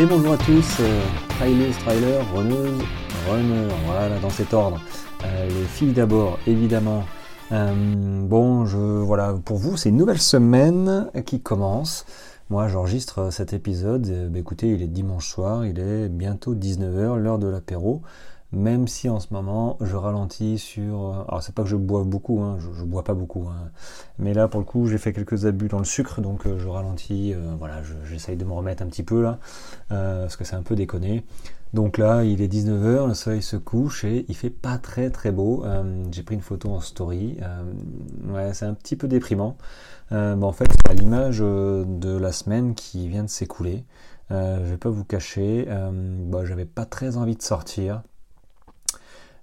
Et bonjour à tous, euh, trailers, trailers, runneuses, runners, voilà, dans cet ordre. Euh, les filles d'abord, évidemment. Euh, bon, je, voilà, pour vous, c'est une nouvelle semaine qui commence. Moi, j'enregistre cet épisode. Bah, écoutez, il est dimanche soir, il est bientôt 19h, l'heure de l'apéro même si en ce moment je ralentis sur. Euh, alors c'est pas que je boive beaucoup, hein, je, bois pas beaucoup, hein. mais là pour le coup j'ai fait quelques abus dans le sucre, donc euh, je ralentis, euh, voilà, j'essaye de me remettre un petit peu là, parce que c'est un peu déconné. Donc là il est 19h, le soleil se couche et il fait pas très très beau. j'ai pris une photo en story, ouais, c'est un petit peu déprimant. en fait c'est à l'image de la semaine qui vient de s'écouler. je vais pas vous cacher, bah, j'avais pas très envie de sortir.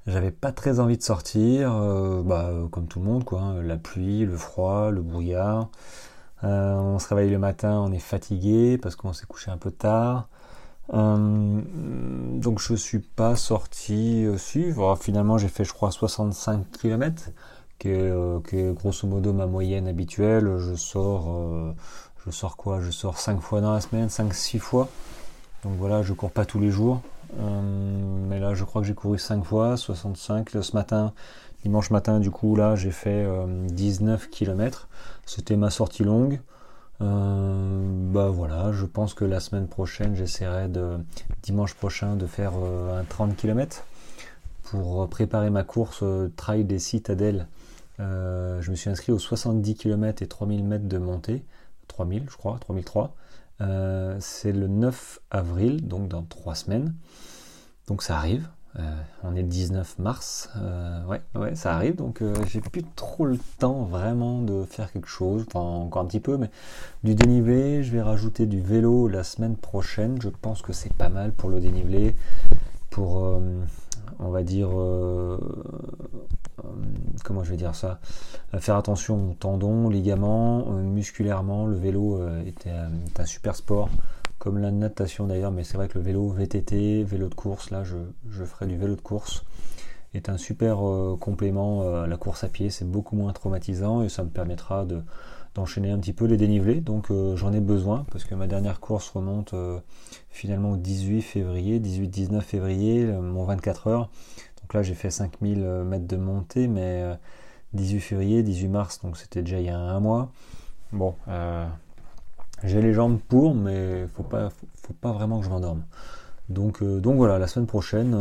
J'avais pas très envie de sortir, euh, bah, comme tout le monde, quoi. Hein. La pluie, le froid, le brouillard. Euh, on se réveille le matin, on est fatigué parce qu'on s'est couché un peu tard. Euh, donc je suis pas sorti suivre. finalement j'ai fait je crois 65 km, qui est, grosso modo ma moyenne habituelle. Je sors, je sors quoi? Je sors 5 fois dans la semaine, 5-6 fois. Donc voilà, je cours pas tous les jours. Euh, mais là, je crois que j'ai couru 5 fois, 65. Ce matin, dimanche matin, du coup, là, j'ai fait 19 euh, km. C'était ma sortie longue. Euh, bah voilà, je pense que la semaine prochaine, j'essaierai de dimanche prochain de faire un 30 km pour préparer ma course Trail des Citadelles. je me suis inscrit aux 70 km et 3000 mètres de montée, 3000 je crois, 3003. Euh, c'est le 9 avril, donc dans trois semaines. Donc ça arrive. Euh, on est le 19 mars. Euh, ouais, ouais, ça arrive. Donc j'ai plus trop le temps vraiment de faire quelque chose. Enfin, encore un petit peu, mais du dénivelé. Je vais rajouter du vélo la semaine prochaine. Je pense que c'est pas mal pour le dénivelé. Pour on va dire, comment je vais dire ça, faire attention aux tendons, ligaments, euh, musculairement, le vélo est un, super sport, comme la natation d'ailleurs, mais c'est vrai que le vélo VTT, vélo de course, là je, ferai du vélo de course, est un super complément à la course à pied, c'est beaucoup moins traumatisant et ça me permettra de d'enchaîner un petit peu les dénivelés. Donc euh, j'en ai besoin parce que ma dernière course remonte euh, finalement au 18 février, 18-19 février, euh, mon 24 heures. Donc là j'ai fait 5000 mètres de montée, mais 18 février, 18 mars, donc c'était déjà il y a un mois. Bon, j'ai les jambes pour, mais faut pas, faut, pas vraiment que je m'endorme. Donc, donc voilà, la semaine prochaine,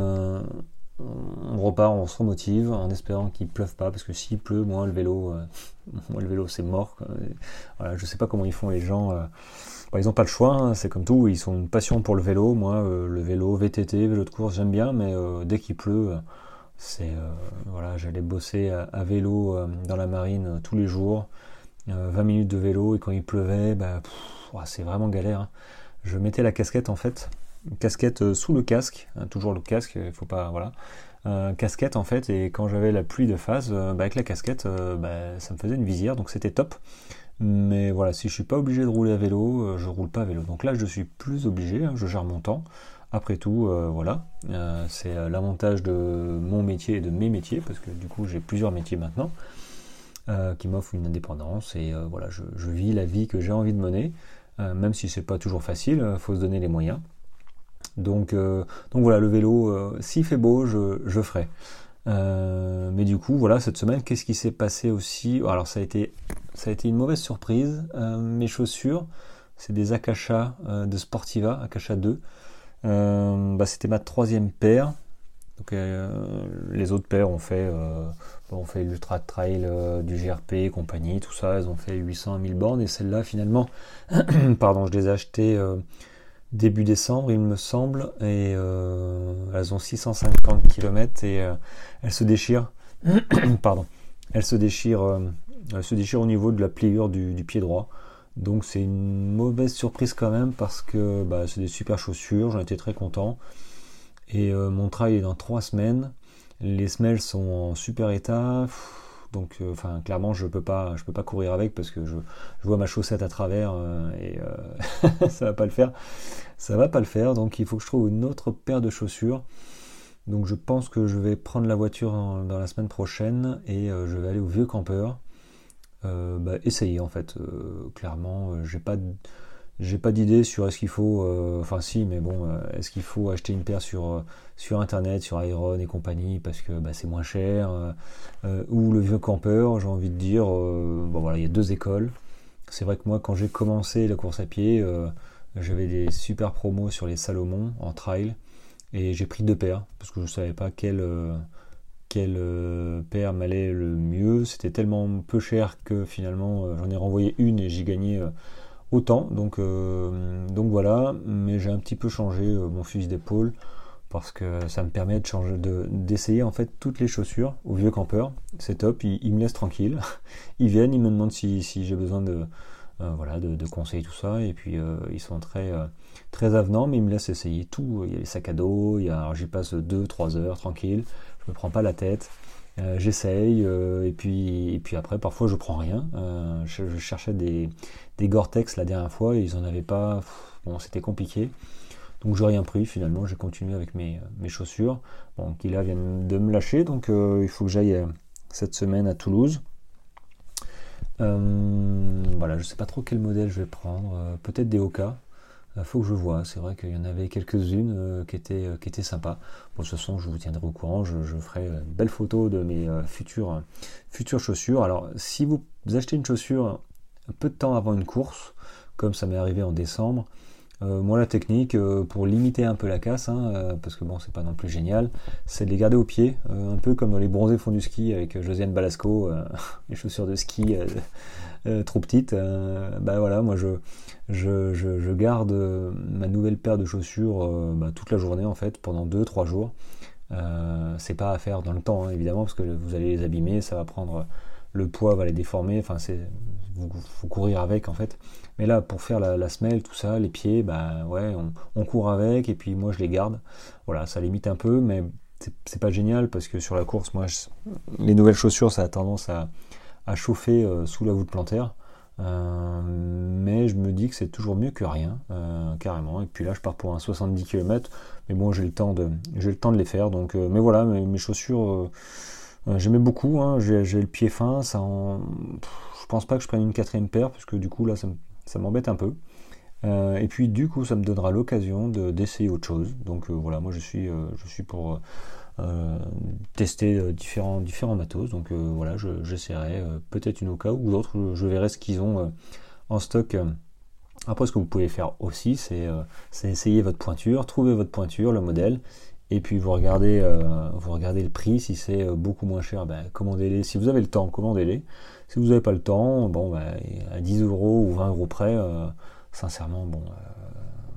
on repart, on se remotive en espérant qu'il pleuve pas, parce que s'il pleut, moi le vélo, euh, moi le vélo c'est mort. Voilà, je sais pas comment ils font les gens. Euh, bah, ils n'ont pas le choix, hein, c'est comme tout, ils ont une passion pour le vélo. Moi, euh, le vélo, VTT, vélo de course, j'aime bien, mais dès qu'il pleut, c'est voilà, j'allais bosser à, vélo dans la marine tous les jours, 20 minutes de vélo, et quand il pleuvait, bah, c'est vraiment galère. Hein. Je mettais la casquette en fait casquette euh, sous le casque, hein, toujours le casque, il faut pas, voilà, euh, casquette en fait, et quand j'avais la pluie de phase, euh, bah, avec la casquette, ça me faisait une visière, donc c'était top. Mais voilà, si je suis pas obligé de rouler à vélo, je roule pas à vélo. Donc là, je suis plus obligé, hein, je gère mon temps. Après tout, voilà, c'est l'avantage de mon métier et de mes métiers, parce que du coup, j'ai plusieurs métiers maintenant. qui m'offrent une indépendance et voilà, je, vis la vie que j'ai envie de mener, même si c'est pas toujours facile, il faut se donner les moyens. Donc, euh, donc voilà, le vélo, euh, s'il fait beau, je, je ferai. Euh, mais du coup, voilà, cette semaine, qu'est-ce qui s'est passé aussi? Alors, ça a été, ça a été une mauvaise surprise. mes chaussures, c'est des Akasha de Sportiva, Akasha 2. Bah, c'était ma troisième paire. Les autres paires ont fait, fait l'Ultra Trail, du GRP, et compagnie, tout ça. Elles ont fait 800 000 bornes. Et celle-là, finalement, pardon, je les ai achetées début décembre, il me semble, et euh, elles ont 650 km et euh, elles se déchirent. Pardon. Elles se déchirent, euh, se déchirent au niveau de la pliure du, pied droit. Donc c'est une mauvaise surprise quand même parce que bah, c'est des super chaussures, j'en étais très content. Et mon travail est dans trois semaines. Les semelles sont en super état. Donc, euh, clairement, je peux pas, je peux pas courir avec parce que je, vois ma chaussette à travers euh, et euh, ça va pas le faire. Ça va pas le faire. Donc, il faut que je trouve une autre paire de chaussures. Donc, je pense que je vais prendre la voiture dans la semaine prochaine et je vais aller au vieux campeur. Bah, essayer en fait. clairement, j'ai pas, j'ai pas d'idée sur est-ce qu'il faut, enfin si, mais bon, est-ce qu'il faut acheter une paire sur sur internet, sur Iron et compagnie parce que bah, c'est moins cher, ou le vieux campeur, j'ai envie de dire, bon voilà, il y a deux écoles. C'est vrai que moi, quand j'ai commencé la course à pied, j'avais des super promos sur les Salomon en trail et j'ai pris deux paires parce que je savais pas quelle, euh, quelle euh, paire m'allait le mieux. C'était tellement peu cher que finalement euh, j'en ai renvoyé une et j'ai gagné autant. Donc, donc voilà, mais j'ai un petit peu changé mon fusil d'épaule parce que ça me permet de changer, d'essayer en fait toutes les chaussures au vieux campeur. C'est top, ils, me laissent tranquille. Ils viennent, ils me demandent si j'ai besoin de euh, voilà, de, conseils, tout ça. Et puis euh, ils sont très, euh, très avenants, mais ils me laissent essayer tout. Il y a les sacs à dos, il y j'y passe 2-3 heures tranquille, je prends pas la tête. j'essaye et puis et puis après parfois je prends rien. Je, cherchais des, des Gore-Tex la dernière fois et ils en avaient pas. Bon c'était compliqué. Donc j'ai rien pris. Finalement j'ai continué avec mes, mes chaussures. Bon qui là viennent de me lâcher. Donc il faut que j'aille cette semaine à Toulouse. Euh, voilà, je sais pas trop quel modèle je vais prendre. Euh, peut-être des Oka. Euh, faut que je vois. C'est vrai qu'il y en avait quelques-unes qui, étaient, qui étaient sympas. Bon, de toute façon, je vous tiendrai au courant. Je, ferai une belle photo de mes futures, futures chaussures. Alors, si vous achetez une chaussure un peu de temps avant une course, comme ça m'est arrivé en décembre, euh, moi, la technique, euh, pour limiter un peu la casse, hein, euh, parce que bon, c'est pas non plus génial, c'est de les garder au pied, un peu comme dans les bronzés fonds du ski avec Josiane Balasco, les chaussures de ski trop petites. bah voilà, moi je, je, garde ma nouvelle paire de chaussures bah, toute la journée en fait, pendant 2-3 jours. c'est pas à faire dans le temps, hein, évidemment, parce que vous allez les abîmer, ça va prendre le poids va les déformer, enfin c'est faut courir avec en fait. Mais là pour faire la, semelle, tout ça, les pieds, bah ouais, on, court avec et puis moi je les garde. Voilà, ça limite un peu, mais c'est pas génial parce que sur la course, moi les nouvelles chaussures ça a tendance à, chauffer euh, sous la voûte plantaire. Euh, mais je me dis que c'est toujours mieux que rien, euh, carrément. Et puis là, je pars pour un 70 km, mais bon, j'ai le temps de, j'ai le temps de les faire. Donc, mais voilà, mes chaussures, euh, j'aimais beaucoup, hein, j'ai le pied fin, ça en... je pense pas que je prenne une quatrième paire, parce que du coup là ça m'embête un peu. Euh, et puis du coup ça me donnera l'occasion d'essayer autre chose. Donc euh, voilà, moi je suis, je suis pour tester différents, différents matos. Donc voilà, j'essaierai peut-être une Oka ou d'autres, je, verrai ce qu'ils ont en stock. Après, ce que vous pouvez faire aussi, c'est essayer votre pointure, trouver votre pointure, le modèle, et puis vous regardez, euh, vous regardez le prix, si c'est euh, beaucoup moins cher, ben, commandez-les. Si vous avez le temps, commandez-les. Si vous n'avez pas le temps, bon, ben, à 10 euros ou 20 euros près, euh, sincèrement, bon,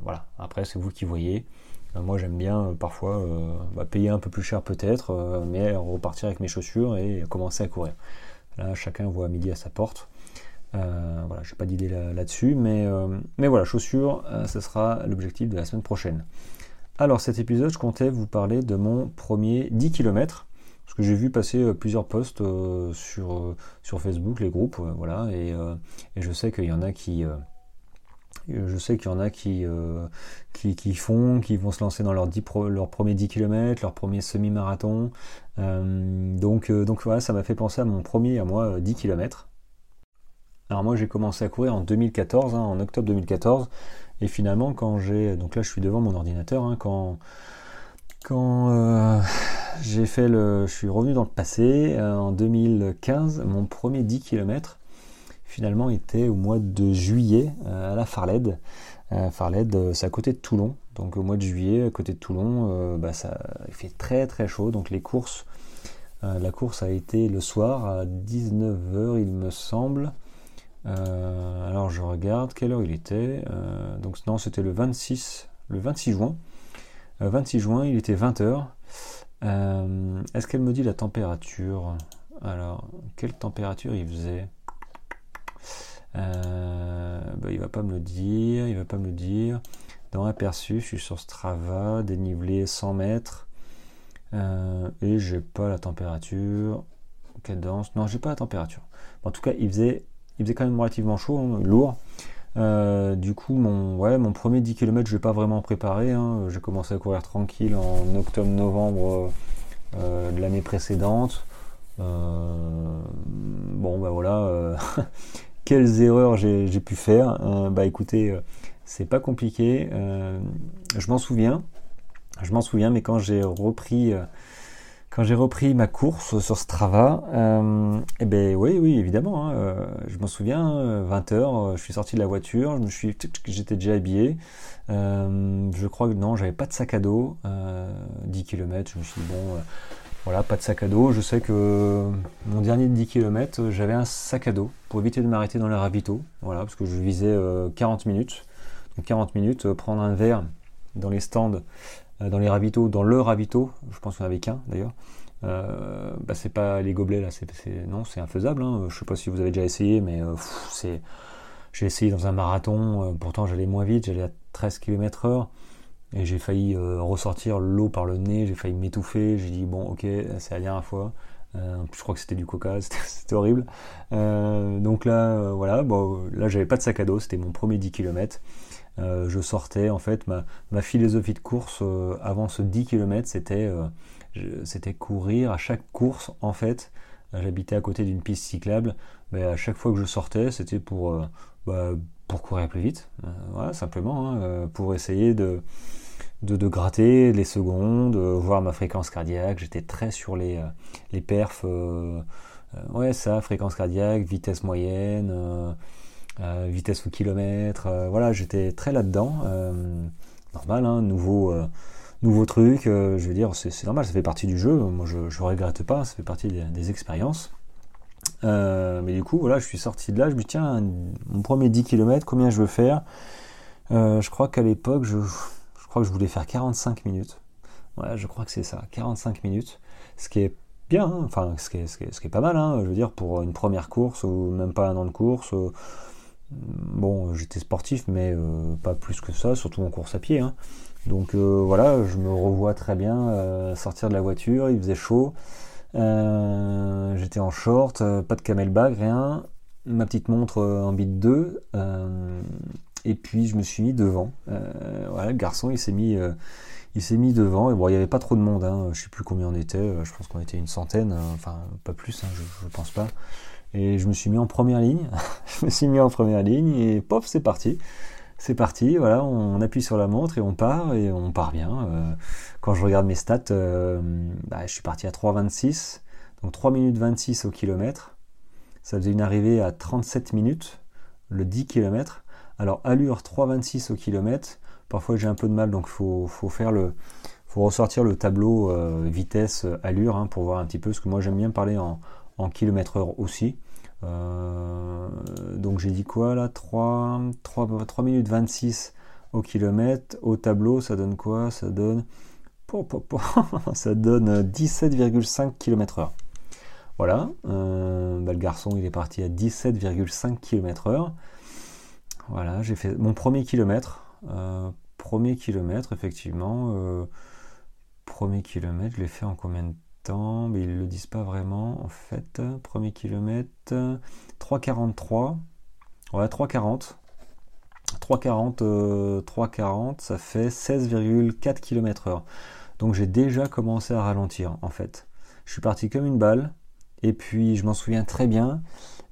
voilà. Après, c'est vous qui voyez. Moi, j'aime bien parfois bah, payer un peu plus cher peut-être, mais repartir avec mes chaussures et commencer à courir. Là, chacun voit midi à sa porte. voilà, j'ai pas d'idée là-dessus, mais, mais voilà, chaussures, ce sera l'objectif de la semaine prochaine. Alors cet épisode, je comptais vous parler de mon premier 10 km, parce que j'ai vu passer euh, plusieurs posts euh, sur, euh, sur Facebook, les groupes, voilà, et, je sais qu'il y en a qui... je sais qu'il y en a qui, qui, font, qui vont se lancer dans leur, leur premier 10 km, leur premier semi-marathon. donc, donc voilà, ça m'a fait penser à mon premier, à moi, 10 km. Alors moi j'ai commencé à courir en 2014, hein, en octobre 2014. Et finalement, quand j'ai. Donc là, je suis devant mon ordinateur. Hein, quand quand euh, j'ai fait le. Je suis revenu dans le passé, euh, en 2015, mon premier 10 km, finalement, était au mois de juillet euh, à la Farled. Farled, c'est à côté de Toulon. Donc au mois de juillet, à côté de Toulon, bah, ça il fait très très chaud. Donc les courses. la course a été le soir à 19h, il me semble. Euh, alors je regarde quelle heure il était. Euh, donc non, c'était le 26, le 26 juin. 26 euh, juin, il était 20h. Est-ce qu'elle me dit la température? Alors, quelle température il faisait? Bah, Il va pas me le dire, il va pas me le dire. Dans aperçu, je suis sur Strava, dénivelé 100 mètres. et j'ai pas la température. Cadence. Non, j'ai pas la température. En tout cas, il faisait il quand même relativement chaud, hein, lourd. Euh, du coup, mon, premier 10 km, je vais pas vraiment préparé. Hein. J'ai commencé à courir tranquille en octobre-novembre euh, de l'année précédente. Euh, bon, bah voilà, quelles erreurs j'ai pu faire. bah écoutez, c'est pas compliqué. je m'en souviens, je m'en souviens, mais quand j'ai repris quand j'ai repris ma course sur Strava, euh, eh ben oui, oui, évidemment. Hein, euh, je m'en souviens, 20 euh, h je suis sorti de la voiture, je me suis, j'étais déjà habillé. je crois que non, j'avais pas de sac à dos. 10 km, je me suis dit bon, voilà, pas de sac à dos. Je sais que mon dernier 10 km, j'avais un sac à dos pour éviter de m'arrêter dans les ravitaux. Voilà, parce que je visais 40 minutes. Donc 40 minutes, prendre un verre dans les stands euh, dans les ravitaux, dans le ravito, je pense qu'il n'y en avait qu'un d'ailleurs, euh, bah, c'est pas les gobelets là, c'est, non, c'est infaisable. Hein. Je sais pas si vous avez déjà essayé, mais euh, c'est, j'ai essayé dans un marathon, pourtant j'allais moins vite, j'allais à 13 km/h et j'ai failli ressortir l'eau par le nez, j'ai failli m'étouffer. J'ai dit bon, ok, c'est la dernière fois. je crois que c'était du coca, c'était, horrible. donc là, voilà, bon, là j'avais pas de sac à dos, c'était mon premier 10 km. Euh, je sortais en fait ma, philosophie de course euh, avant ce 10 km c'était euh, c'était courir à chaque course en fait j'habitais à côté d'une piste cyclable mais à chaque fois que je sortais c'était pour bah, pour courir plus vite voilà simplement hein, pour essayer de, de, gratter les secondes voir ma fréquence cardiaque j'étais très sur les les perfs ouais ça fréquence cardiaque vitesse moyenne euh, vitesse au kilomètre, euh, voilà, j'étais très là-dedans. Euh, normal, hein, nouveau, nouveau truc, je veux dire, c'est normal, ça fait partie du jeu. Moi, je ne regrette pas, ça fait partie des, expériences. Mais du coup, voilà, je suis sorti de là, je me dis, tiens, mon premier 10 km, combien je veux faire? Je crois qu'à l'époque, je, crois que je voulais faire 45 minutes. Ouais, je crois que c'est ça, 45 minutes. Ce qui est bien, hein, enfin, ce qui est, pas mal, hein, je veux dire, pour une première course ou même pas un an de course. Bon, j'étais sportif, mais euh, pas plus que ça, surtout en course à pied. Hein. Donc euh, voilà, je me revois très bien euh, sortir de la voiture, il faisait chaud. J'étais en short, pas de camelback, rien. Ma petite montre en bit 2. et puis je me suis mis devant. voilà, le garçon il s'est mis il s'est mis devant et bon il n'y avait pas trop de monde hein. je sais plus combien on était je pense qu'on était une centaine enfin pas plus hein, je, je pense pas et je me suis mis en première ligne. je me suis mis en première ligne et pop, c'est parti. C'est parti, voilà, on appuie sur la montre et on part et on part bien. Euh, quand je regarde mes stats, euh, bah, je suis parti à 3,26, donc 3 minutes 26 au kilomètre. Ça faisait une arrivée à 37 minutes, le 10 km. Alors allure 3,26 au kilomètre. Parfois j'ai un peu de mal, donc faut, faut ressortir le tableau euh, vitesse allure hein, pour voir un petit peu. ce que moi j'aime bien parler en, en kilomètre heure aussi. Euh, donc j'ai dit quoi là? 3, 3, minutes 26 au kilomètre. Au tableau, ça donne quoi? Ça donne. Ça donne 17,5 km heure. Voilà. Euh, bah, le garçon, il est parti à 17,5 km heure. Voilà, j'ai fait mon premier kilomètre. Euh, premier kilomètre, effectivement. premier kilomètre, je l'ai fait en combien de mais ils le disent pas vraiment en fait. Premier kilomètre, 3,43. Ouais, 3,40. 3,40, 3,40, ça fait 16,4 km heure. Donc j'ai déjà commencé à ralentir en fait. Je suis parti comme une balle, et puis je m'en souviens très bien,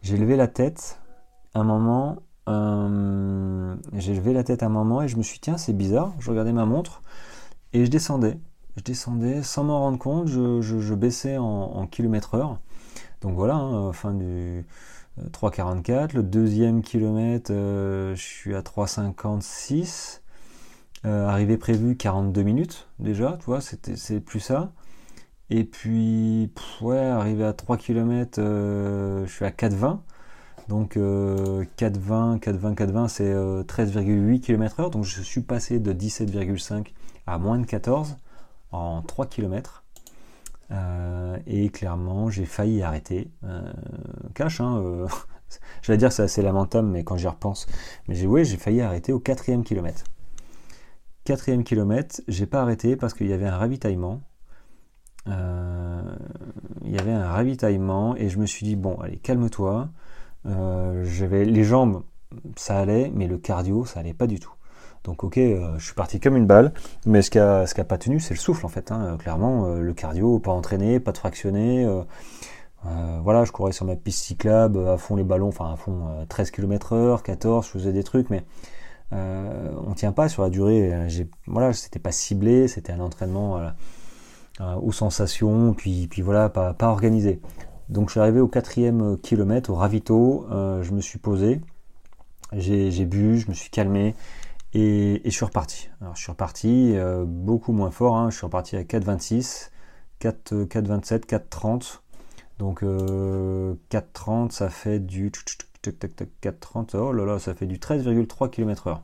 j'ai levé la tête un moment, euh, j'ai levé la tête un moment et je me suis dit tiens c'est bizarre, je regardais ma montre et je descendais je descendais sans m'en rendre compte, je, baissais en, kilomètre heure. Donc voilà, hein, fin du 3,44. Euh, Le deuxième kilomètre, euh, je suis à 3,56. Euh, arrivée prévue 42 minutes déjà, tu vois, c'est plus ça. Et puis, ouais, arrivé à 3 km, je suis à 4,20. Donc 4,20, 4,20, 4,20, c'est 13,8 km heure. Donc je suis passé de 17,5 à moins de 14 en 3 km. Euh, et clairement, j'ai failli arrêter. Euh, cache, hein, euh, j'allais dire c'est assez lamentable, mais quand j'y repense, mais j'ai ouais, failli arrêter au quatrième kilomètre. Quatrième kilomètre, j'ai pas arrêté parce qu'il y avait un ravitaillement. il y avait un ravitaillement et je me suis dit bon, allez, calme-toi. j'avais les jambes, ça allait, mais le cardio, ça allait pas du tout. Donc ok, euh, je suis parti comme une balle, mais ce qui a, ce qui a pas tenu, c'est le souffle en fait. Hein. Clairement, euh, le cardio, pas entraîné, pas de fractionné. Euh, voilà, je courais sur ma piste cyclable, à fond les ballons, enfin à fond 13 km heure, 14, je faisais des trucs, mais euh, on tient pas sur la durée. Voilà, c'était pas ciblé, c'était un entraînement aux sensations, puis, puis voilà, pas, pas organisé. Donc je suis arrivé au quatrième kilomètre, au ravito, je me suis posé, j'ai, bu, je me suis calmé, et, je suis reparti. Alors je suis reparti beaucoup moins fort, hein. je suis reparti à 4,26, 4,27, 4,30. Donc 4,30 ça fait du 4,30, oh là là, ça fait du 13,3 km/h.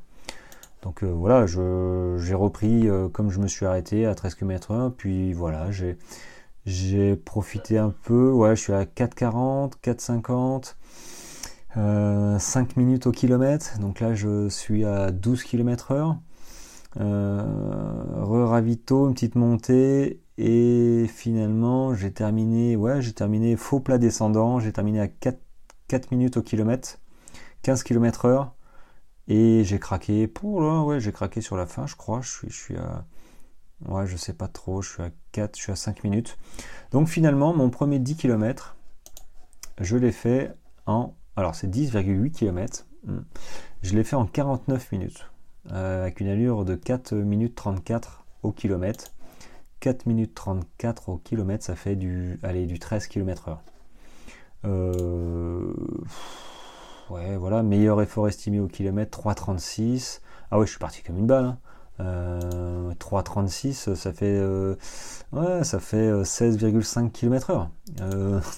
Donc euh, voilà, j'ai repris euh, comme je me suis arrêté à 13 km/h, puis voilà, j'ai profité un peu, ouais, je suis à 4,40, 4,50, 5 minutes au kilomètre, donc là je suis à 12 km/h. Euh, re-ravito, une petite montée, et finalement j'ai terminé, ouais, j'ai terminé faux plat descendant, j'ai terminé à 4 4 minutes au kilomètre, 15 km heure, et j'ai craqué, pour là, ouais, j'ai craqué sur la fin, je crois, je suis, je suis à, ouais, je sais pas trop, je suis à 4, je suis à 5 minutes. Donc finalement, mon premier 10 km, je l'ai fait en, alors c'est 10,8 km, hmm. je l'ai fait en 49 minutes, euh, avec une allure de 4 minutes 34 au kilomètre. 4 minutes 34 au kilomètre, ça fait du, allez, du 13 km heure. Euh, ouais, voilà, meilleur effort estimé au kilomètre, 3,36. Ah ouais, je suis parti comme une balle. 3,36, hein. Euh, ça fait, euh, fait 16,5 km heure.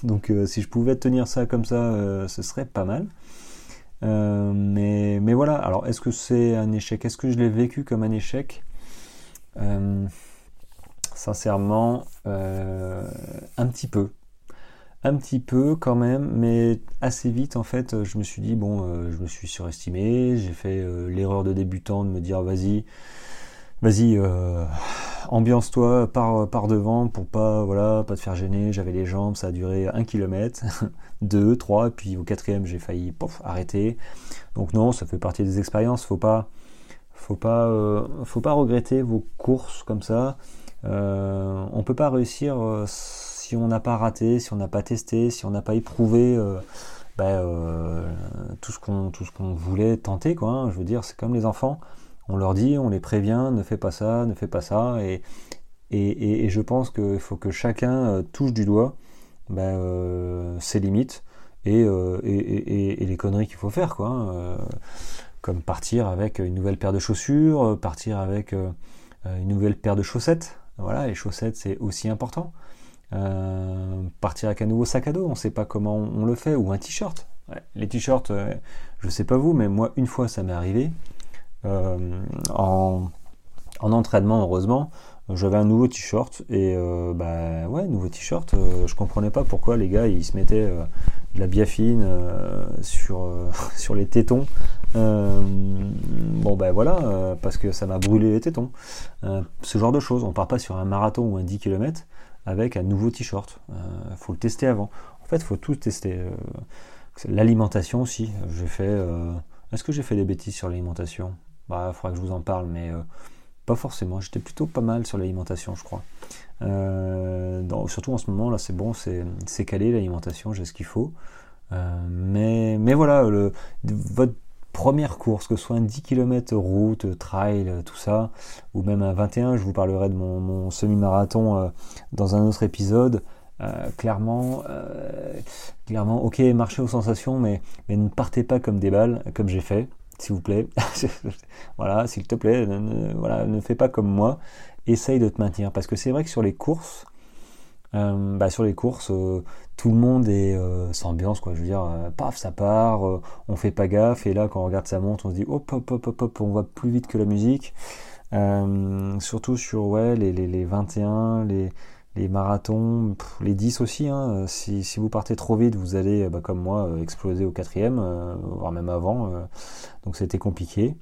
donc si je pouvais tenir ça comme ça, ce serait pas mal. mais, mais voilà, alors est-ce que c'est un échec? Est-ce que je l'ai vécu comme un échec? Sincèrement, un petit peu un petit peu quand même, mais assez vite en fait, je me suis dit bon, euh, je me suis surestimé, j'ai fait euh, l'erreur de débutant de me dire vas-y, vas-y, euh, ambiance-toi, pars, par devant pour pas voilà, pas te faire gêner. J'avais les jambes, ça a duré un kilomètre, deux, trois, puis au quatrième j'ai failli pof, arrêter. Donc non, ça fait partie des expériences, faut pas, faut pas, faut pas regretter vos courses comme ça. on peut pas réussir si on n'a pas raté, si on n'a pas testé, si on n'a pas éprouvé euh, bah, euh, tout ce qu'on voulait tenter, quoi. Hein. je veux dire, c'est comme les enfants. On leur dit, on les prévient, ne fais pas ça, ne fais pas ça, et, je pense qu'il faut que chacun euh, touche du doigt bah, ses limites et, les conneries qu'il faut faire, quoi. Hein. comme partir avec une nouvelle paire de chaussures, partir avec une nouvelle paire de chaussettes. Voilà, les chaussettes c'est aussi important. Euh, partir avec un nouveau sac à dos, on ne sait pas comment on, le fait, ou un t-shirt. les t-shirts, je euh, je sais pas vous, mais moi une fois ça m'est arrivé euh, en, entraînement heureusement. J'avais un nouveau t-shirt et bah ouais nouveau t-shirt. je comprenais pas pourquoi les gars ils se mettaient de la biafine sur sur les tétons. bon ben voilà parce que ça m'a brûlé les tétons. ce genre de choses. On part pas sur un marathon ou un 10 km avec un nouveau t-shirt. Il euh, faut le tester avant. En fait, il faut tout tester. Euh, l'alimentation aussi. J'ai fait. Euh, est-ce que j'ai fait des bêtises sur l'alimentation? Bah, il faudra que je vous en parle, mais pas forcément. J'étais plutôt pas mal sur l'alimentation, je crois. surtout en ce moment, là, c'est bon, c'est calé l'alimentation, j'ai ce qu'il faut. mais, mais voilà, votre première course, que ce soit un 10 km route, trail, tout ça, ou même un 21, je vous parlerai de mon, semi-marathon euh, dans un autre épisode. Euh, clairement, euh, clairement, ok, marchez aux sensations, mais, mais ne partez pas comme des balles, comme j'ai fait, s'il vous plaît. voilà, s'il te plaît, voilà, ne fais pas comme moi. Essaye de te maintenir, parce que c'est vrai que sur les courses, euh, bah, sur les courses, euh, tout le monde est euh, sans ambiance, quoi. Je veux dire, paf, ça part, on fait pas gaffe, et là, quand on regarde sa montre, on se dit hop, hop, hop, hop, hop, on va plus vite que la musique. surtout sur ouais, les, les, les 21, les, les marathons, les 10 aussi. Hein. Si, si, vous partez trop vite, vous allez, bah, comme moi, exploser au quatrième, voire même avant. donc c'était compliqué.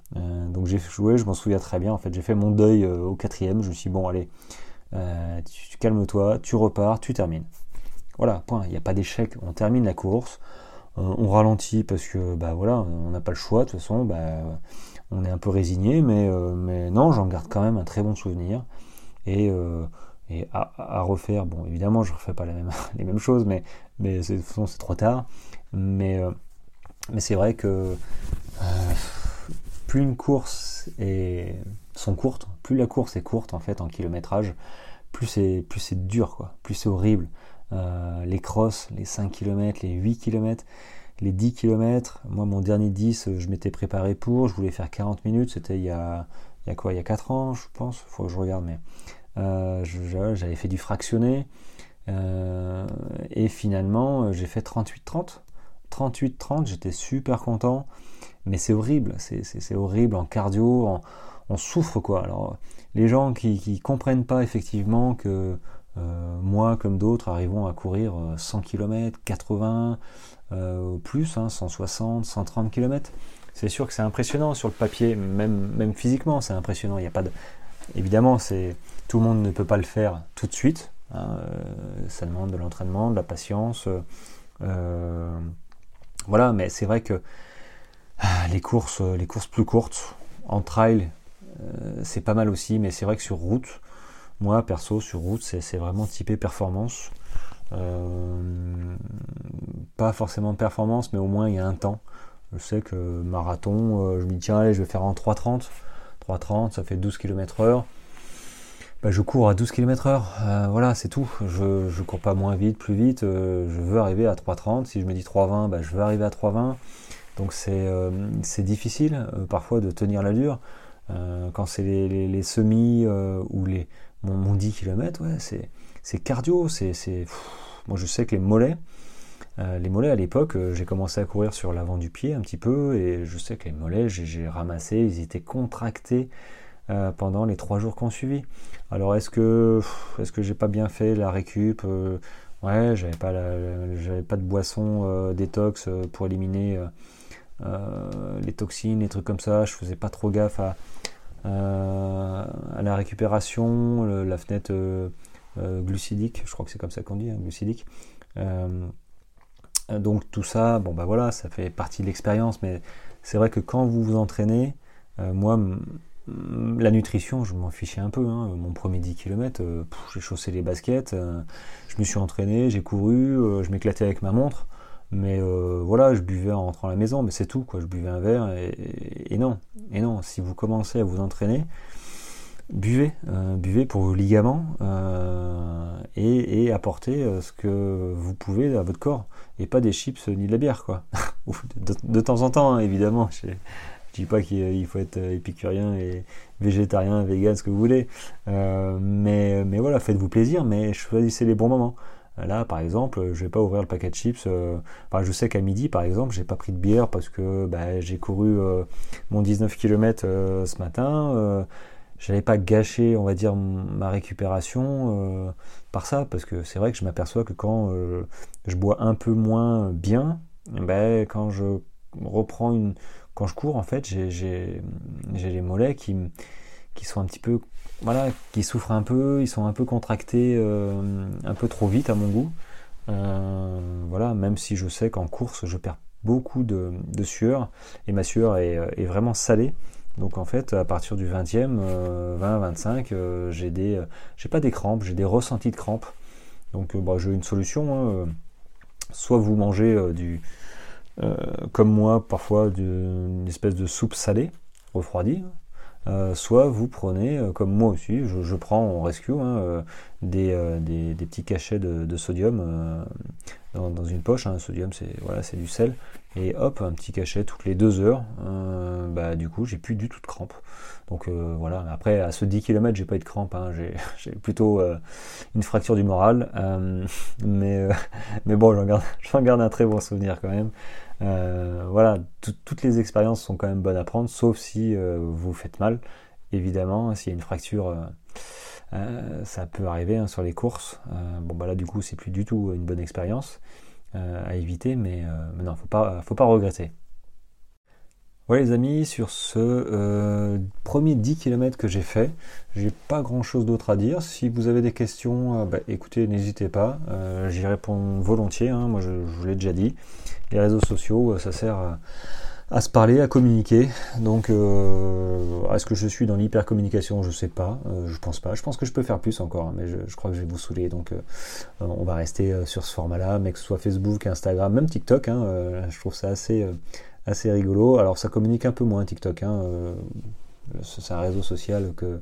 donc j'ai joué, je m'en souviens très bien. En fait, j'ai fait mon deuil au quatrième. Je me suis dit, bon, allez, euh, tu, calmes-toi, tu repars, tu termines. Voilà, point. Il n'y a pas d'échec. On termine la course. Euh, on ralentit parce que bah voilà, on n'a pas le choix. De toute façon, bah, on est un peu résigné, mais, euh, non, j'en garde quand même un très bon souvenir. Et, et à, refaire, bon, évidemment, je ne refais pas les mêmes, choses, mais, mais c'est, c'est trop tard. Mais, mais c'est vrai que plus une course est sont courtes, plus la course est courte en fait en kilométrage, plus c'est plus c'est dur quoi, plus c'est horrible. Euh, les crosses, les 5 km, les 8 km, les 10 km. Moi, mon dernier 10, je m'étais préparé pour. Je voulais faire 40 minutes. C'était il y a, il y a quoi? Il y a 4 ans, je pense. Faut que je regarde, mais euh, j'avais fait du fractionné. Euh, et finalement, j'ai fait 38-30. 38-30, j'étais super content. Mais c'est horrible. C'est horrible en cardio. On souffre, quoi. Alors, les gens qui ne comprennent pas effectivement que euh, moi, comme d'autres, arrivons à courir 100 km, 80, euh, plus, 160, 130 km. C'est sûr que c'est impressionnant sur le papier, même, même physiquement, c'est impressionnant. Il y a pas de... Évidemment, c'est tout le monde ne peut pas le faire tout de suite. Hein, euh, ça demande de l'entraînement, de la patience. voilà, mais c'est vrai que ah, les courses, les courses plus courtes, en trail, c'est pas mal aussi, mais c'est vrai que sur route, moi, perso, sur route, c'est vraiment typé performance. Euh, pas forcément performance, mais au moins il y a un temps. Je sais que marathon, euh, je me dis tiens, allez, je vais faire en 3.30. 3.30, ça fait 12 km heure. Bah, je cours à 12 km heure. Euh, voilà, c'est tout. Je ne cours pas moins vite, plus vite. je veux arriver à 3.30. Si je me dis 3.20, bah, je veux arriver à 3.20. Donc c'est difficile parfois de tenir l'allure. Quand c'est les, semis ou les, mon, 10 km, ouais, c'est cardio, c'est moi je sais que les mollets, euh, les mollets à l'époque, euh, j'ai commencé à courir sur l'avant du pied un petit peu et je sais que les mollets, j'ai ramassé, ils étaient contractés euh, pendant les trois jours qu'on suivi. Alors est-ce que est-ce que j'ai pas bien fait la récup Ouais, j'avais pas j'avais pas de boisson détox pour éliminer les toxines, les trucs comme ça. Je faisais pas trop gaffe à euh, la récupération, la fenêtre euh, euh, glucidique, je crois que c'est comme ça qu'on dit, hein, glucidique. donc tout ça, bon bah voilà, ça fait partie de l'expérience, mais c'est vrai que quand vous vous entraînez, moi, la nutrition, je m'en fichais un peu. Hein. Mon premier 10 km, j'ai chaussé les baskets, je me suis entraîné, j'ai couru, je m'éclatais avec ma montre. Mais euh, voilà, je buvais en rentrant à la maison, mais c'est tout, quoi. Je buvais un verre et, non. Et non, si vous commencez à vous entraîner, buvez, euh, buvez pour vos ligaments euh, et, apportez ce que vous pouvez à votre corps et pas des chips ni de la bière, quoi. de, temps en temps, hein, évidemment. Je, ne dis pas qu'il faut être épicurien et végétarien, vegan, ce que vous voulez. mais voilà, faites-vous plaisir, mais choisissez les bons moments. Là, par exemple, je vais pas ouvrir le paquet de chips. Euh, je sais qu'à midi, par exemple, j'ai pas pris de bière parce que bah, j'ai couru euh, mon 19 km euh, ce matin. Je n'allais pas gâcher, on va dire, ma récupération par ça, parce que c'est vrai que je m'aperçois que quand je bois un peu moins bien, ben, quand je reprends une, quand je cours, en fait, j'ai les mollets qui sont un petit peu voilà, qui souffrent un peu, ils sont un peu contractés euh, un peu trop vite à mon goût. Euh, voilà, même si je sais qu'en course je perds beaucoup de, sueur et ma sueur est, vraiment salée. Donc en fait, à partir du 20e, 20-25, euh, j'ai des, j'ai pas des crampes, j'ai des ressentis de crampes. Donc bah, j'ai une solution. Hein, soit vous mangez du, comme moi, parfois une espèce de soupe salée refroidie, euh, soit vous prenez, euh, comme moi aussi, je, prends en rescue hein, euh, des, petits cachets de, sodium dans, une poche. Hein, sodium, c'est voilà, du sel. Et hop, un petit cachet toutes les deux heures. bah, du coup, j'ai plus du tout de crampes. Donc voilà. Après, à ce 10 km, j'ai pas eu de crampes. Hein, j'ai plutôt une fracture du moral. mais, mais bon, j'en garde, garde un très bon souvenir quand même. Euh, voilà, toutes les expériences sont quand même bonnes à prendre, sauf si euh, vous faites mal. Évidemment, s'il y a une fracture, euh, ça peut arriver hein, sur les courses. bon, bah là, du coup, c'est plus du tout une bonne expérience à éviter, mais, mais non, faut pas, faut pas regretter. Voilà les amis, sur ce premier 10 km que j'ai fait, j'ai pas grand chose d'autre à dire. Si vous avez des questions, bah, écoutez, n'hésitez pas, j'y réponds volontiers, hein. moi je, vous l'ai déjà dit les réseaux sociaux, euh, ça sert à, se parler, à communiquer. Donc, euh, est-ce que je suis dans l'hyper-communication? Je sais pas, euh, je pense pas. Je pense que je peux faire plus encore, hein, mais je, crois que je vais vous saouler. Donc, on va rester sur ce format-là, mais que ce soit Facebook, Instagram, même TikTok. Hein, je trouve ça assez, assez rigolo. Alors ça communique un peu moins TikTok, hein, c'est un réseau social que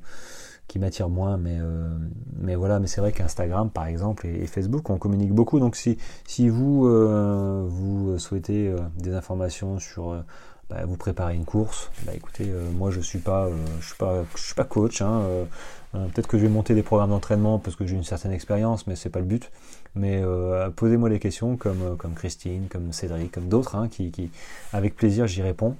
qui m'attire moins, mais, euh, mais voilà, mais c'est vrai qu'Instagram par exemple et, Facebook, on communique beaucoup. Donc si, si vous, euh, vous souhaitez euh, des informations sur bah, vous préparer une course, bah écoutez, moi je suis pas, je suis pas, je suis pas coach. Hein, Peut-être que je vais monter des programmes d'entraînement parce que j'ai une certaine expérience, mais c'est pas le but. Mais posez-moi des questions comme, comme Christine, comme Cédric, comme d'autres, hein, qui, avec plaisir j'y réponds.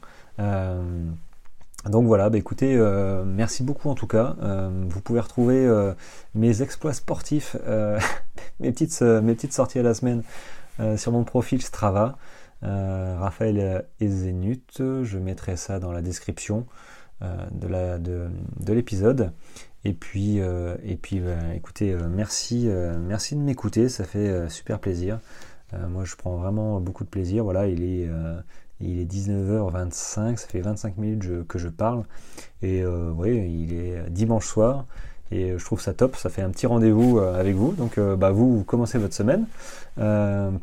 Donc voilà, bah écoutez, euh, merci beaucoup en tout cas. Euh, vous pouvez retrouver euh, mes exploits sportifs, mes, petites, mes petites sorties à la semaine sur mon profil Strava, Raphaël Ezenut. Je mettrai ça dans la description de l'épisode. Et puis, et puis bah, écoutez, merci, merci de m'écouter, ça fait super plaisir. moi, je prends vraiment beaucoup de plaisir. Voilà, il est il est 19h25, ça fait 25 minutes que je parle. Et euh, oui, il est dimanche soir. Et je trouve ça top, ça fait un petit rendez-vous euh, avec vous. Donc euh, bah, vous, commencez votre semaine.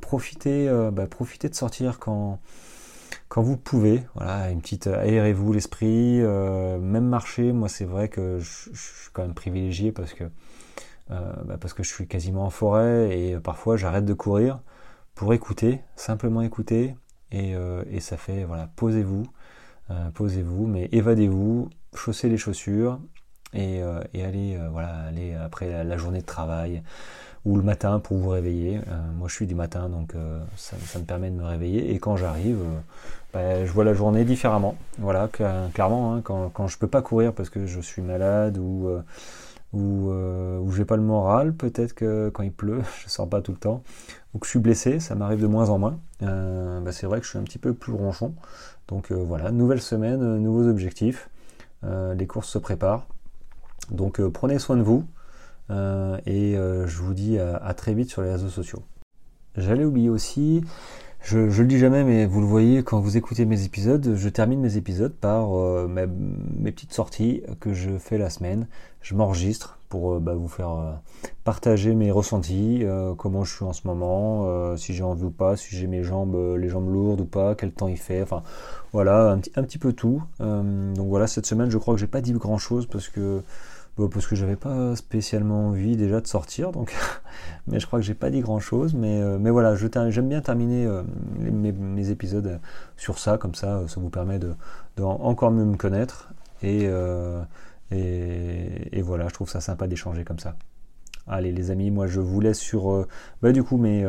profitez, bah, profitez de sortir quand, quand vous pouvez. Voilà, une petite aérez-vous l'esprit. même marcher, moi c'est vrai que je, suis quand même privilégié parce que, bah, parce que je suis quasiment en forêt et parfois j'arrête de courir pour écouter, simplement écouter, euh, et, ça fait, voilà, posez-vous, euh, posez-vous, mais évadez-vous, chaussez les chaussures et, euh, allez, voilà, allez après la, journée de travail ou le matin pour vous réveiller. moi, je suis du matin, donc ça, me permet de me réveiller. Et quand j'arrive, bah, je vois la journée différemment. Voilà, clairement, hein, quand, quand je peux pas courir parce que je suis malade ou ou, euh, j'ai pas le moral, peut-être que quand il pleut, je sors pas tout le temps, ou que je suis blessé, ça m'arrive de moins en moins. Euh, bah, c'est vrai que je suis un petit peu plus ronchon. Donc euh, voilà, nouvelle semaine, euh, nouveaux objectifs, les courses se préparent. Donc prenez soin de vous et je vous dis à très vite sur les réseaux sociaux. J'allais oublier aussi, je, le dis jamais, mais vous le voyez quand vous écoutez mes épisodes, je termine mes épisodes par euh, mes, petites sorties que je fais la semaine. Je m'enregistre pour euh, bah, vous faire euh, partager mes ressentis, comment je suis en ce moment, si j'ai envie ou pas, si j'ai mes jambes, les jambes lourdes ou pas, quel temps il fait, enfin voilà, un, un petit peu tout. donc voilà, cette semaine, je crois que j'ai pas dit grand chose parce que parce que j'avais pas spécialement envie déjà de sortir, donc mais je crois que j'ai pas dit grand chose. Mais, euh, mais voilà, j'aime bien terminer euh, mes, épisodes sur ça, comme ça, ça vous permet de, encore mieux me connaître. Et, euh, et, voilà, je trouve ça sympa d'échanger comme ça. Allez les amis, moi je vous laisse sur bah, du coup mes,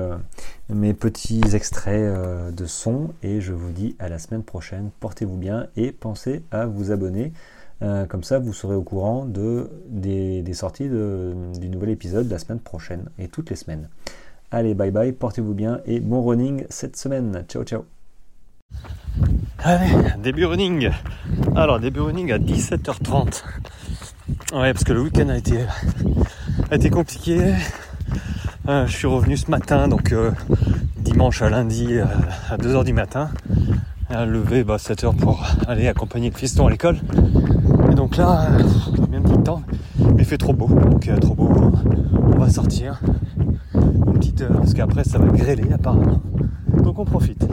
mes petits extraits de son et je vous dis à la semaine prochaine. Portez-vous bien et pensez à vous abonner euh, comme ça, vous serez au courant de, des, sorties du nouvel épisode la semaine prochaine et toutes les semaines. Allez, bye bye, portez-vous bien et bon running cette semaine. Ciao, ciao. Allez, début running. Alors, début running à 17h30. Ouais, parce que le week-end a été, compliqué. Euh, je suis revenu ce matin, donc euh, dimanche à lundi à 2h du matin. Levé bah, 7h pour aller accompagner le fiston à l'école là, de temps, mais il fait trop beau. Donc euh, trop beau, on va sortir. Une petite heure, parce qu'après ça va grêler apparemment. Donc on profite.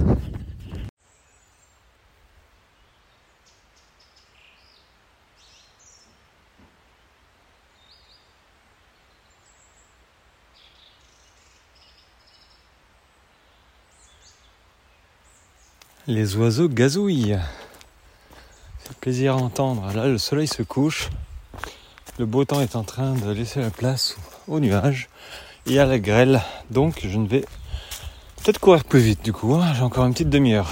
Les oiseaux gazouillent plaisir à entendre. Là, le soleil se couche. Le beau temps est en train de laisser la place aux nuages et à la grêle. Donc, je ne vais peut-être courir plus vite du coup. Hein. J'ai encore une petite demi-heure.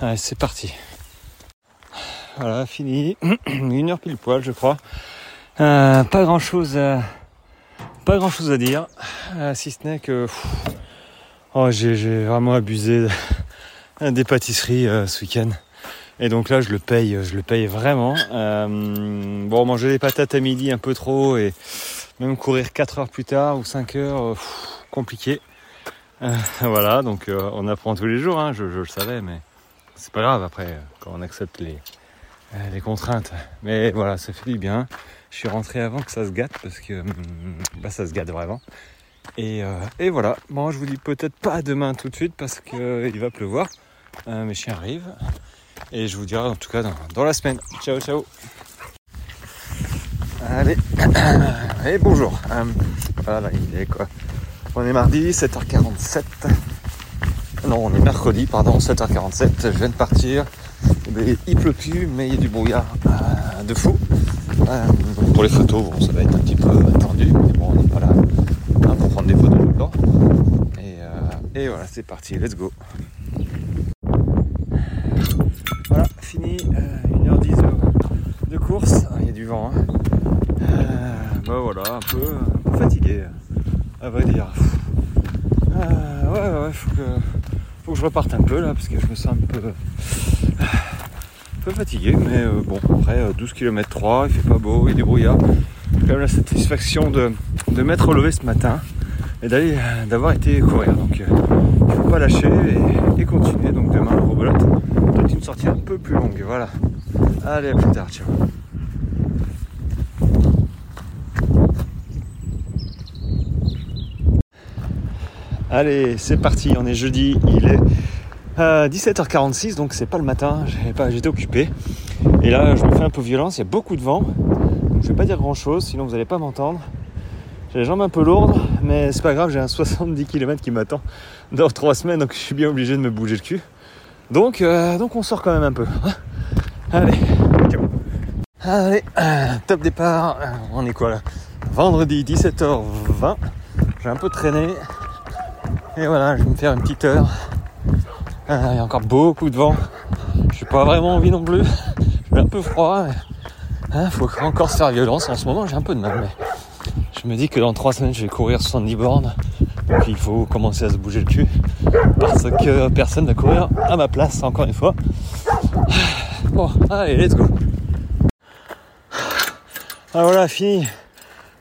Allez, c'est parti. Voilà, fini. Une heure pile poil, je crois. Euh, pas grand chose à, pas grand chose à dire. Euh, si ce n'est que oh, j'ai vraiment abusé des pâtisseries euh, ce week-end. Et donc là, je le paye, je le paye vraiment. Euh, bon, manger des patates à midi un peu trop et même courir 4 heures plus tard ou 5 heures, euh, compliqué. Euh, voilà, donc on apprend tous les jours, hein, je, le savais, mais c'est pas grave après quand on accepte les, les contraintes. Mais voilà, ça fait du bien. Je suis rentré avant que ça se gâte parce que bah, ça se gâte vraiment. Et, voilà, bon, je vous dis peut-être pas demain tout de suite parce qu'il va pleuvoir. Mes chiens arrivent. Et je vous dirai en tout cas dans, la semaine. Ciao, ciao. Allez, et bonjour. Euh, voilà, il est quoi On est mardi, 7h47. Non, on est mercredi, pardon, 7h47. Je viens de partir. Il pleut plus, mais il y a du brouillard euh, de fou. pour les photos, bon, ça va être un petit peu tendu, mais bon, on n'est pas là hein, pour prendre des photos tout le temps. Et voilà, c'est parti, let's go. Fini, 1h10 euh, de course. Ah, il y a du vent. Hein. Euh, bah voilà, un peu, fatigué, à vrai dire. Euh, ouais, ouais, faut que, faut que je reparte un peu là, parce que je me sens un peu, un peu fatigué. Mais bon, après 12 km 3, il fait pas beau, il du brouillard. J'ai quand même la satisfaction de, de m'être relevé ce matin et d'avoir été courir. Donc il faut pas lâcher et, continuer. Donc demain, rebelote une un peu plus longue. Voilà. Allez, à plus tard. Ciao. Allez, c'est parti. On est jeudi. Il est 17h46, donc c'est pas le matin. J'étais occupé. Et là, je me fais un peu violence. Il y a beaucoup de vent. Donc je vais pas dire grand chose, sinon vous n'allez pas m'entendre. J'ai les jambes un peu lourdes, mais c'est pas grave, j'ai un 70 km qui m'attend dans 3 semaines, donc je suis bien obligé de me bouger le cul. Donc, euh, donc on sort quand même un peu. Hein. Allez, Allez, euh, top départ. Euh, on est quoi là? Vendredi 17h20. J'ai un peu traîné. Et voilà, je vais me faire une petite heure. il y a encore beaucoup de vent. J'ai pas vraiment envie non plus. J'ai un peu froid. Il hein, faut encore se faire violence. En ce moment, j'ai un peu de mal. Mais je me dis que dans 3 semaines, je vais courir 70 bornes. Donc il faut commencer à se bouger le cul parce que personne ne courir à ma place encore une fois. Bon, allez, let's go. Ah voilà, fini.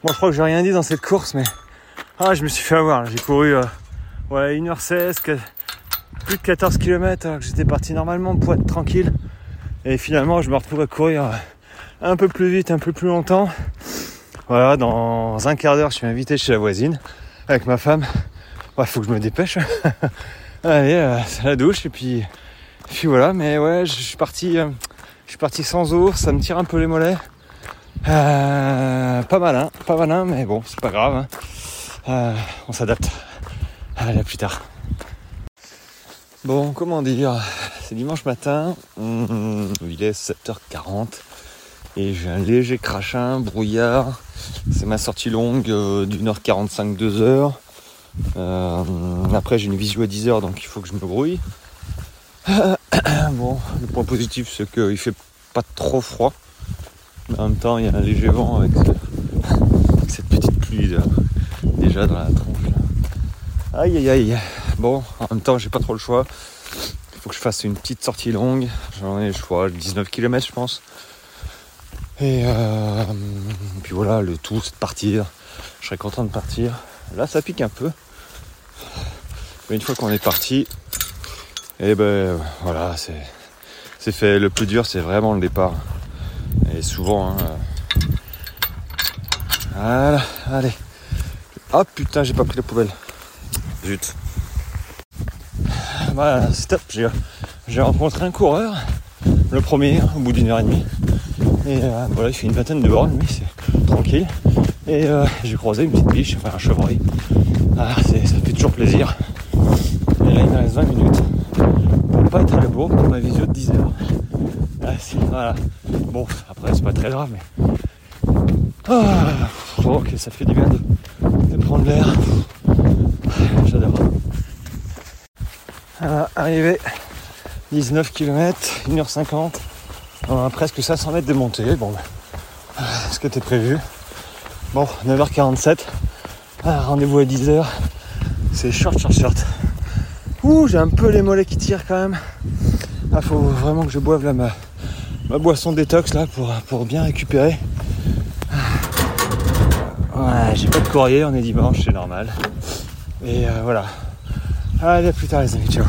Bon, je crois que j'ai rien dit dans cette course, mais ah, je me suis fait avoir. J'ai couru euh, ouais, 1h16, plus de 14 km alors que j'étais parti normalement pour être tranquille. Et finalement, je me retrouve à courir euh, un peu plus vite, un peu plus longtemps. Voilà, dans un quart d'heure, je suis invité chez la voisine avec ma femme. Il faut que je me dépêche. Allez, euh, c'est la douche et puis, puis voilà. Mais ouais, je suis parti, euh, je suis parti sans eau. Ça me tire un peu les mollets. Euh, pas malin, pas malin, mais bon, c'est pas grave. Hein. on s'adapte. Allez, à plus tard. Bon, comment dire C'est dimanche matin. il est 7h40 et j'ai un léger crachin, brouillard. C'est ma sortie longue d'une heure 45, deux heures. Euh, après j'ai une visio à 10h donc il faut que je me brouille. bon, le point positif c'est qu'il fait pas trop froid. Mais en même temps il y a un léger vent avec, cette petite pluie déjà dans la tronche. Aïe aïe aïe. Bon, en même temps j'ai pas trop le choix. Il faut que je fasse une petite sortie longue. J'en ai je crois 19 km je pense. Et, euh, puis voilà, le tout c'est de partir. Je serais content de partir. Là, ça pique un peu. Mais une fois qu'on est parti, et eh ben voilà, c'est fait. Le plus dur, c'est vraiment le départ. Et souvent, hein, voilà, allez. Ah putain, j'ai pas pris la poubelle. Zut. Voilà, stop. J'ai rencontré un coureur, le premier, au bout d'une heure et demie. Et euh, voilà, il fait une vingtaine de bornes, lui, c'est tranquille. Et euh, j'ai croisé une petite biche, enfin un chevreuil. Ah, ça fait toujours plaisir. Et là, il me reste 20 minutes pour pas être à la bourre pour ma visio de 10 heures. Ah, voilà. Bon, après, c'est pas très grave, mais. Ah, ok, ça fait du bien de, prendre l'air. J'adore. arrivé, 19 km, 1h50, on a presque 500 mètres de montée. Bon, ce qui était prévu. Bon, 9h47. Ah, rendez-vous à 10h. C'est short, short, short. Ouh, j'ai un peu les mollets qui tirent quand même. Ah, faut vraiment que je boive là ma, boisson détox là pour, bien récupérer. Ouais, j'ai pas de courrier, on est dimanche, c'est normal. Et euh, voilà. Allez, à plus tard les amis, ciao.